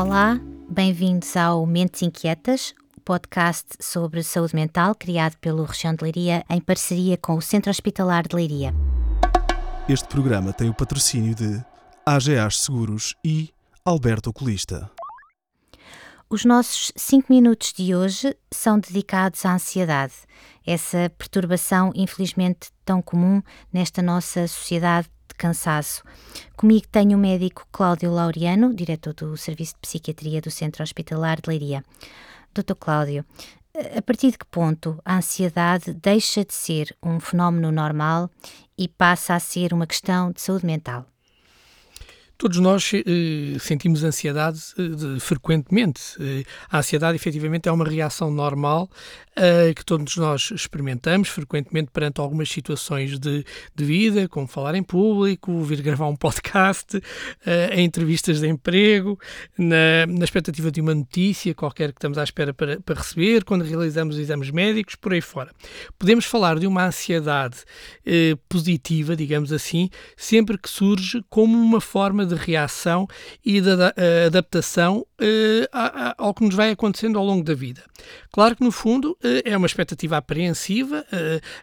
Olá, bem-vindos ao Mentes Inquietas, o podcast sobre saúde mental criado pelo Região de Leiria em parceria com o Centro Hospitalar de Leiria. Este programa tem o patrocínio de AGAs Seguros e Alberto Oculista. Os nossos 5 minutos de hoje são dedicados à ansiedade, essa perturbação infelizmente tão comum nesta nossa sociedade de cansaço. Comigo tenho o médico Cláudio Laureano, diretor do Serviço de Psiquiatria do Centro Hospitalar de Leiria. Dr. Cláudio, a partir de que ponto a ansiedade deixa de ser um fenómeno normal e passa a ser uma questão de saúde mental? Todos nós eh, sentimos ansiedade eh, frequentemente. Eh, a ansiedade, efetivamente, é uma reação normal eh, que todos nós experimentamos frequentemente perante algumas situações de, de vida, como falar em público, vir gravar um podcast, eh, em entrevistas de emprego, na, na, expectativa de uma notícia qualquer que estamos à espera para, para receber, quando realizamos exames médicos, por aí fora. Podemos falar de uma ansiedade eh, positiva, digamos assim, sempre que surge como uma forma de reação e de uh, adaptação uh, ao que nos vai acontecendo ao longo da vida. Claro que, no fundo, uh, é uma expectativa apreensiva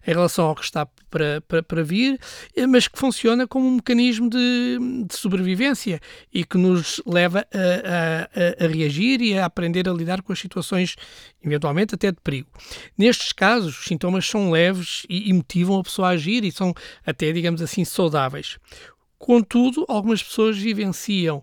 em relação ao que está para, para, para vir, mas que funciona como um mecanismo de, de sobrevivência e que nos leva a, a, a reagir e a aprender a lidar com as situações, eventualmente até de perigo. Nestes casos, os sintomas são leves e, e motivam a pessoa a agir e são até, digamos assim, saudáveis. Contudo, algumas pessoas vivenciam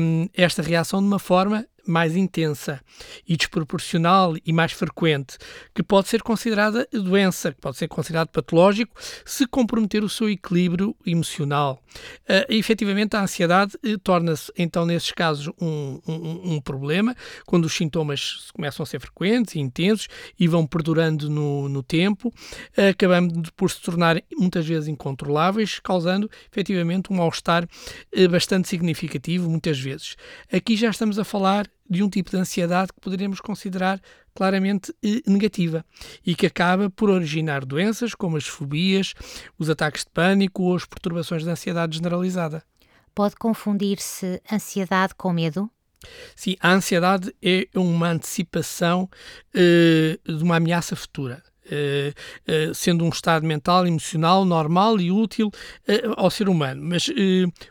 hum, esta reação de uma forma mais intensa e desproporcional e mais frequente, que pode ser considerada doença, que pode ser considerado patológico, se comprometer o seu equilíbrio emocional. Uh, e, efetivamente, a ansiedade uh, torna-se, então, nesses casos, um, um, um, problema, quando os sintomas começam a ser frequentes e intensos e vão perdurando no, no tempo, uh, acabando por se tornar muitas vezes incontroláveis, causando, efetivamente, um mal-estar bastante significativo, muitas vezes. Aqui já estamos a falar de um tipo de ansiedade que poderíamos considerar claramente eh, negativa e que acaba por originar doenças como as fobias, os ataques de pânico ou as perturbações de ansiedade generalizada. Pode confundir-se ansiedade com medo? Sim, a ansiedade é uma antecipação uh, de uma ameaça futura. Uh, uh, sendo um estado mental, emocional, normal e útil uh, ao ser humano. Mas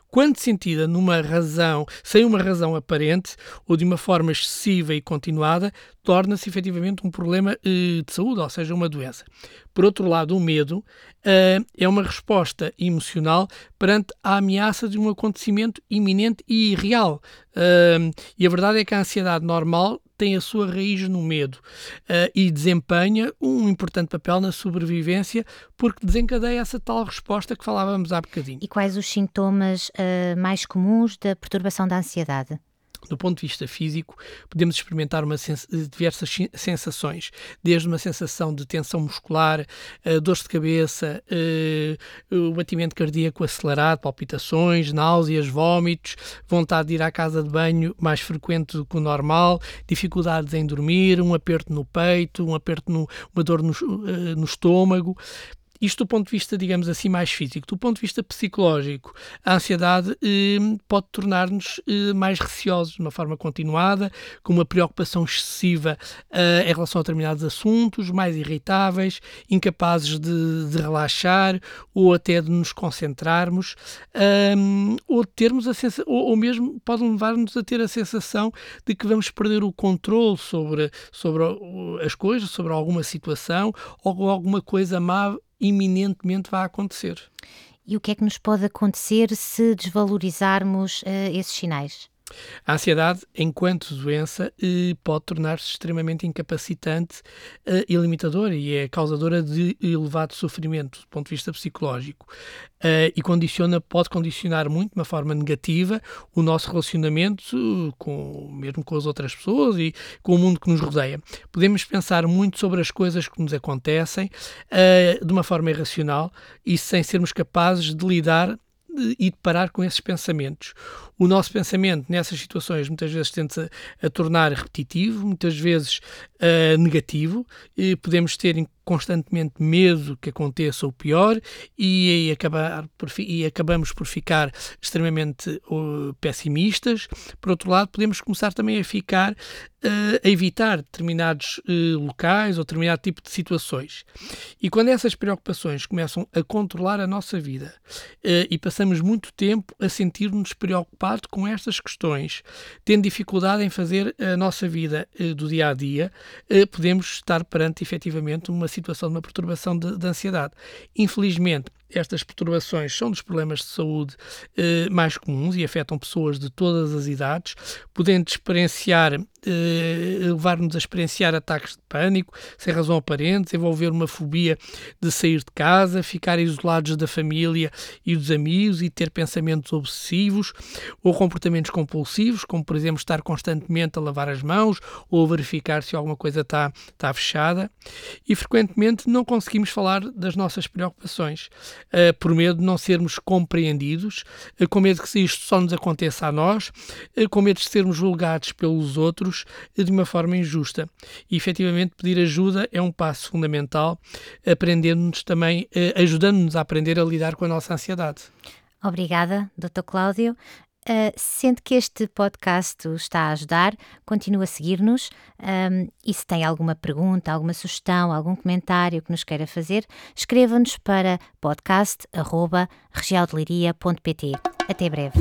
quando sentida numa razão, sem uma razão aparente ou de uma forma excessiva e continuada, torna-se efetivamente um problema de saúde, ou seja, uma doença. Por outro lado, o medo é uma resposta emocional perante a ameaça de um acontecimento iminente e irreal. e a verdade é que a ansiedade normal tem a sua raiz no medo uh, e desempenha um importante papel na sobrevivência porque desencadeia essa tal resposta que falávamos há bocadinho. E quais os sintomas uh, mais comuns da perturbação da ansiedade? Do ponto de vista físico, podemos experimentar sens diversas sensações, desde uma sensação de tensão muscular, uh, dores de cabeça, uh, o batimento cardíaco acelerado, palpitações, náuseas, vômitos, vontade de ir à casa de banho mais frequente do que o normal, dificuldades em dormir, um aperto no peito, um aperto no, uma dor no, uh, no estômago. Isto do ponto de vista, digamos assim, mais físico. Do ponto de vista psicológico, a ansiedade eh, pode tornar-nos eh, mais receosos de uma forma continuada, com uma preocupação excessiva eh, em relação a determinados assuntos, mais irritáveis, incapazes de, de relaxar ou até de nos concentrarmos, ehm, ou termos a sensação, ou, ou mesmo pode levar-nos a ter a sensação de que vamos perder o controle sobre, sobre as coisas, sobre alguma situação ou alguma coisa má iminentemente vai acontecer. E o que é que nos pode acontecer se desvalorizarmos uh, esses sinais? A ansiedade, enquanto doença, eh, pode tornar-se extremamente incapacitante eh, e limitadora e é causadora de elevado sofrimento do ponto de vista psicológico eh, e condiciona, pode condicionar muito de uma forma negativa o nosso relacionamento com, mesmo com as outras pessoas e com o mundo que nos rodeia. Podemos pensar muito sobre as coisas que nos acontecem de uma forma irracional e sem sermos capazes de lidar e de parar com esses pensamentos. O nosso pensamento nessas situações muitas vezes tende-se a, tornar repetitivo, muitas vezes uh, negativo, e podemos ter constantemente medo que aconteça o pior e, e, acabar e acabamos por ficar extremamente uh, pessimistas. Por outro lado, podemos começar também a ficar uh, a evitar determinados uh, locais ou determinado tipo de situações. E quando essas preocupações começam a controlar a nossa vida e passamos muito tempo a sentir-nos preocupados com estas questões, tendo dificuldade em fazer a nossa vida do dia a dia, podemos estar perante efetivamente uma situação de uma perturbação de, de ansiedade. Infelizmente, estas perturbações são dos problemas de saúde eh, mais comuns e afetam pessoas de todas as idades, podendo experienciar, eh, levar-nos a experienciar ataques de pânico, sem razão aparente, desenvolver uma fobia de sair de casa, ficar isolados da família e dos amigos e ter pensamentos obsessivos ou comportamentos compulsivos, como por exemplo estar constantemente a lavar as mãos ou verificar se alguma coisa está, está fechada. E frequentemente não conseguimos falar das nossas preocupações uh, por medo de não sermos compreendidos, uh, com medo que isto só nos aconteça a nós, uh, com medo de sermos julgados pelos outros de uma forma injusta. E efetivamente pedir ajuda é um passo fundamental, aprendendo-nos também, ajudando-nos a aprender a lidar com a nossa ansiedade. Obrigada, Dr. Cláudio. Uh, sente que este podcast o está a ajudar, continue a seguir-nos um, e se tem alguma pergunta, alguma sugestão, algum comentário que nos queira fazer, escreva-nos para podcast.regialdeliria.pt. Até breve.